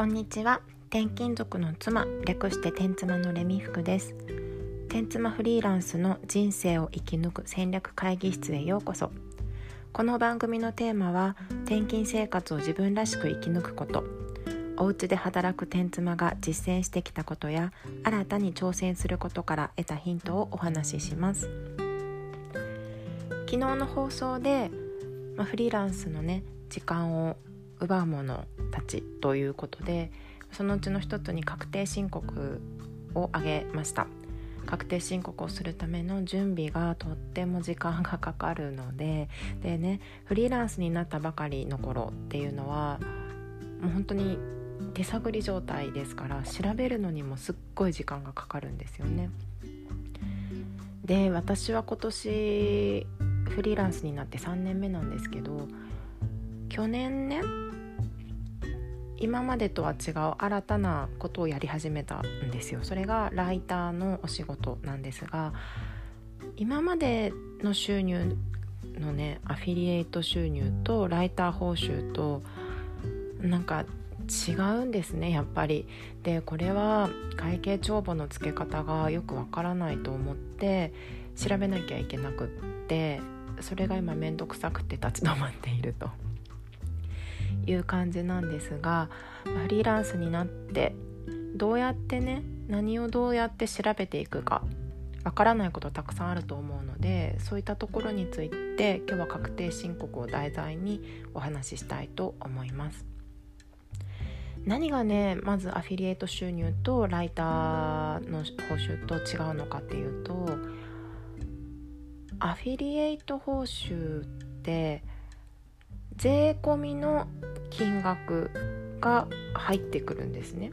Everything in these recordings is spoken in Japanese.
こんにちは。転勤族の妻略して天妻のレミ服です。天妻フリーランスの人生を生き抜く戦略会議室へようこそ。この番組のテーマは転勤生活を自分らしく生き抜くこと。お家で働く天妻が実践してきたことや新たに挑戦することから得たヒントをお話しします。昨日の放送で、まあ、フリーランスのね時間を奪うものたちということでそのうちの一つに確定申告を挙げました確定申告をするための準備がとっても時間がかかるのででねフリーランスになったばかりの頃っていうのはもう本当に手探り状態ですから調べるのにもすっごい時間がかかるんですよね。で私は今年フリーランスになって3年目なんですけど去年ね今までとは違う新たなことをやり始めたんですよ。それがライターのお仕事なんですが今までの収入のねアフィリエイト収入とライター報酬となんか違うんですねやっぱり。でこれは会計帳簿の付け方がよくわからないと思って調べなきゃいけなくってそれが今面倒くさくて立ち止まっていると。いう感じなんですがフリーランスになってどうやってね何をどうやって調べていくかわからないことたくさんあると思うのでそういったところについて今日は確定申告を題材にお話ししたいと思います。何がねまずアフィリエイト収入とライターの報酬と違うのかっていうとアフィリエイト報酬って税込みの金額が入ってくるんですね。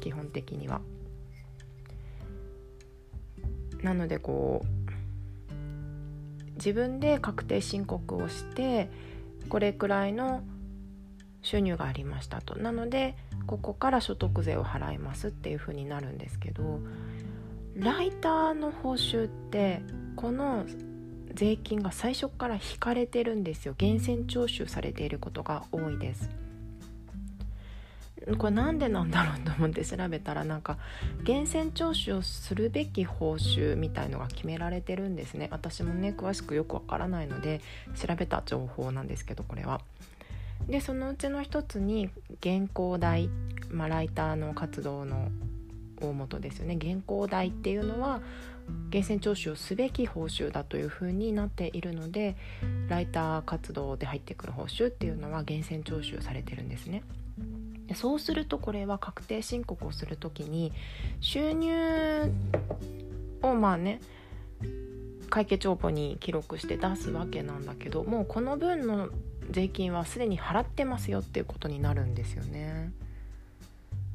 基本的には。なのでこう自分で確定申告をしてこれくらいの収入がありましたと。なのでここから所得税を払いますっていう風になるんですけどライターの報酬ってこの税金が最初から引かれてるんですよ。源泉徴収されていることが多いです。これなんでなんだろうと思って調べたらなんか源泉徴収をするべき報酬みたいのが決められてるんですね私もね詳しくよくわからないので調べた情報なんですけどこれは。でそのうちの一つに原稿代、まあ、ライターの活動の大元ですよね原稿代っていうのは源泉徴収をすべき報酬だというふうになっているのでライター活動で入ってくる報酬っていうのは源泉徴収されてるんですね。でそうするとこれは確定申告をする時に収入をまあね会計帳簿に記録して出すわけなんだけどもうこの分の税金はすでに払ってますよっていうことになるんですよね。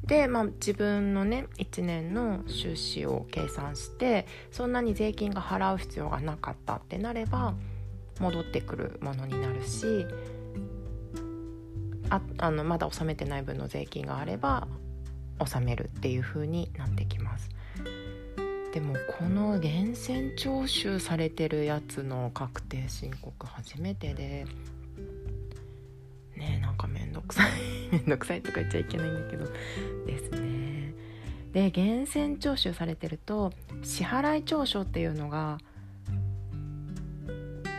で、まあ、自分のね1年の収支を計算してそんなに税金が払う必要がなかったってなれば戻ってくるものになるしああのまだ納めてない分の税金があれば納めるっていう風になってきます。でもこの源泉徴収されてるやつの確定申告初めてでねなんかめんどくさい めんどくさいとか言っちゃいけないんだけどですね。で源泉徴収されてると支払い調書っていうのが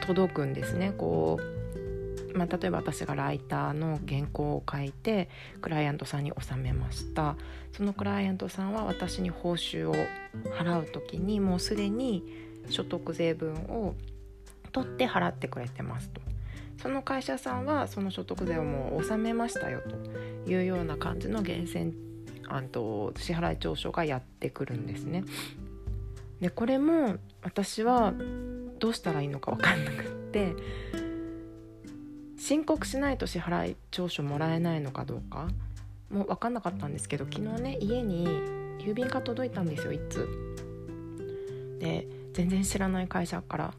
届くんですね。こうまあ、例えば私がライターの原稿を書いてクライアントさんに納めました。そのクライアントさんは私に報酬を払う時にもうすでに所得税分を取って払ってくれてますと。その会社さんはその所得税をもう納めましたよというような感じの源泉あと支払い調書がやってくるんですね。でこれも私はどうしたらいいのか分かんなくって申告しないと支払い調書もらえないのかどうか？もう分かんなかったんですけど昨日ね家に郵便が届いたんですよいつ。で全然知らない会社から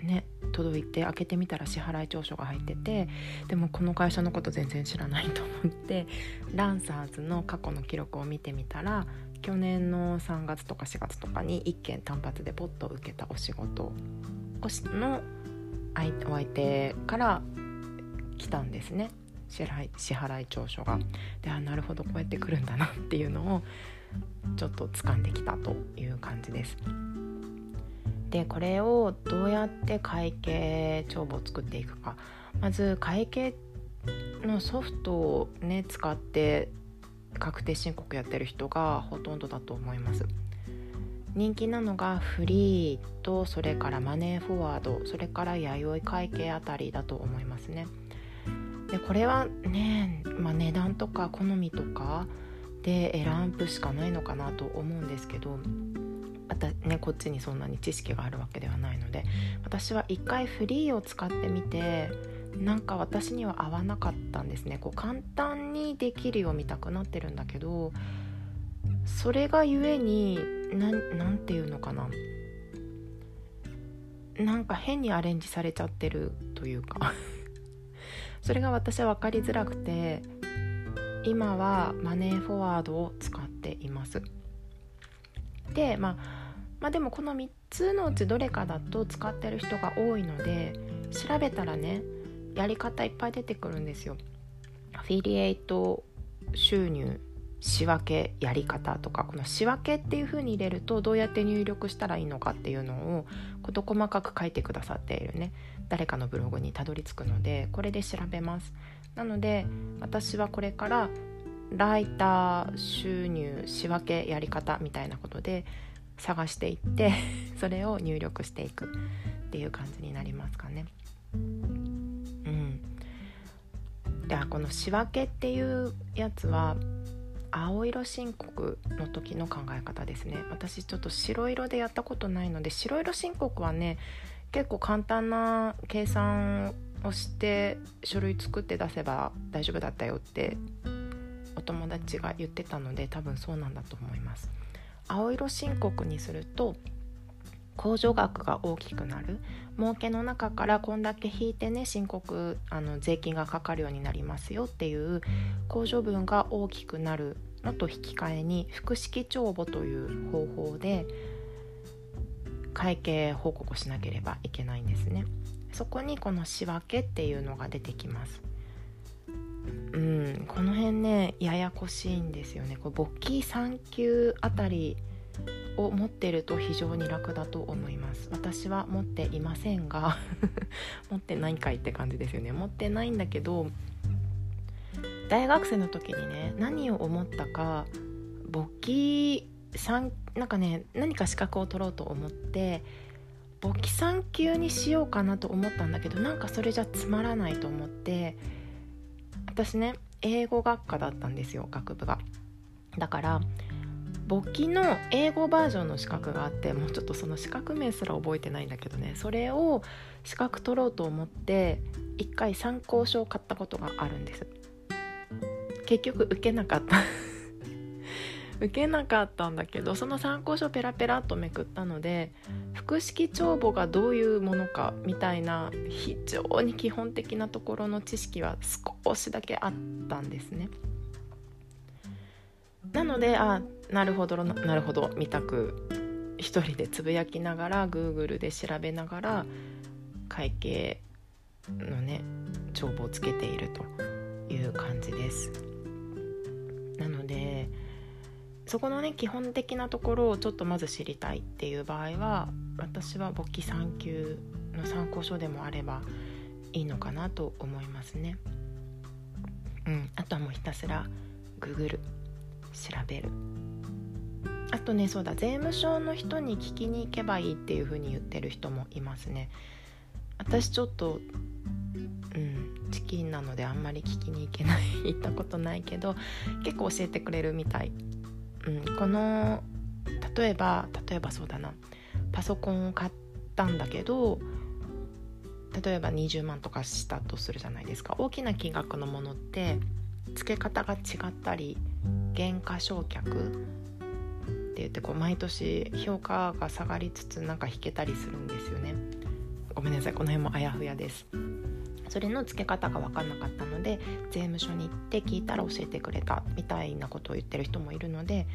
ね届いて開けてみたら支払い調書が入っててでもこの会社のこと全然知らないと思ってランサーズの過去の記録を見てみたら去年の3月とか4月とかに1件単発でポッと受けたお仕事のお相手から来たんですね。支払い支払い調書が。であなるほどこうやってくるんだなっていうのをちょっと掴んできたという感じです。でこれをどうやって会計帳簿を作っていくか。まず会計のソフトをね使って確定申告やってる人がほとんどだと思います。人気なのがフリーとそれからマネーフォワードそれから弥生会計あたりだと思いますね。でこれはね、まあ、値段とか好みとかで選ぶしかないのかなと思うんですけどまたねこっちにそんなに知識があるわけではないので私は一回フリーを使ってみてなんか私には合わなかったんですね。こう簡単にできるよう見たくなってるんだけどそれがゆえに何て言うのかな。なんか変にアレンジされちゃってるというか。それが私は分かりづらくて今はマネーフォワードを使っています。でまあまあでもこの3つのうちどれかだと使ってる人が多いので調べたらねやり方いっぱい出てくるんですよ。アフィリエイト収入仕分けやり方とかこの仕分けっていう風に入れるとどうやって入力したらいいのかっていうのを事細かく書いてくださっているね。誰かのブログにたどり着くのでこれで調べます。なので私はこれからライター収入仕分けやり方みたいなことで探していって それを入力していくっていう感じになりますかね。うん。でこの仕分けっていうやつは青色申告の時の考え方ですね。私ちょっと白色でやったことないので白色申告はね結構簡単な計算をして書類作って出せば大丈夫だったよってお友達が言ってたので多分そうなんだと思います。青色申告にすると控除額が大きくなる。儲けの中からこんだけ引いてね申告あの税金がかかるようになりますよっていう控除分が大きくなる。のと引き換えに複式帳簿という方法で会計報告しなければいけないんですね。そこにこの仕分けっていうのが出てきます。うんこの辺ねややこしいんですよね。これ簿記3級あたりを持ってると非常に楽だと思います。私は持っていませんが 持ってないかいって感じですよね。持ってないんだけど大学生の時にね何を思ったか簿記3なんかね何か資格を取ろうと思って簿記3級にしようかなと思ったんだけどなんかそれじゃつまらないと思って私ね英語学科だったんですよ学部が。だから簿記の英語バージョンの資格があってもうちょっとその資格名すら覚えてないんだけどね。それを資格取ろうと思って一回参考書を買ったことがあるんです。結局受けなかった。受けなかったんだけどその参考書ペラペラっとめくったので複式帳簿がどういうものかみたいな非常に基本的なところの知識は少しだけあったんですね。なのであなるほどなるほど見たく一人でつぶやきながら Google で調べながら会計のね帳簿をつけているという感じです。なのでそこのね基本的なところをちょっとまず知りたいっていう場合は私は簿記3級の参考書でもあればいいのかなと思いますね。うん、あとはもうひたすら Google 調べる。あとねそうだ税務署の人に聞きに行けばいいっていう風に言ってる人もいますね。私ちょっとうんチキンなのであんまり聞きに行けない行ったことないけど結構教えてくれるみたい、うん、この例えば例えばそうだな。パソコンを買ったんだけど例えば20万とかしたとするじゃないですか。大きな金額のものって付け方が違ったり減価償却って言ってこう毎年評価が下がりつつなんか引けたりするんですよね。ごめんなさいこの辺もあやふやです。それの付け方が分かんなかったので税務署に行って聞いたら教えてくれたみたいなことを言ってる人もいるので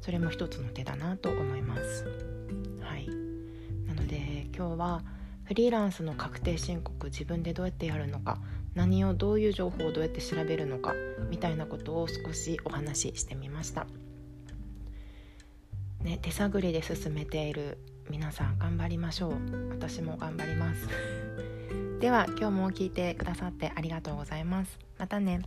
それも一つの手だなと思います。はい。なので今日はフリーランスの確定申告自分でどうやってやるのか何をどういう情報をどうやって調べるのかみたいなことを少しお話ししてみました。ね、手探りで進めている皆さん頑張りましょう。私も頑張ります。では今日も聞いてくださってありがとうございます。またね。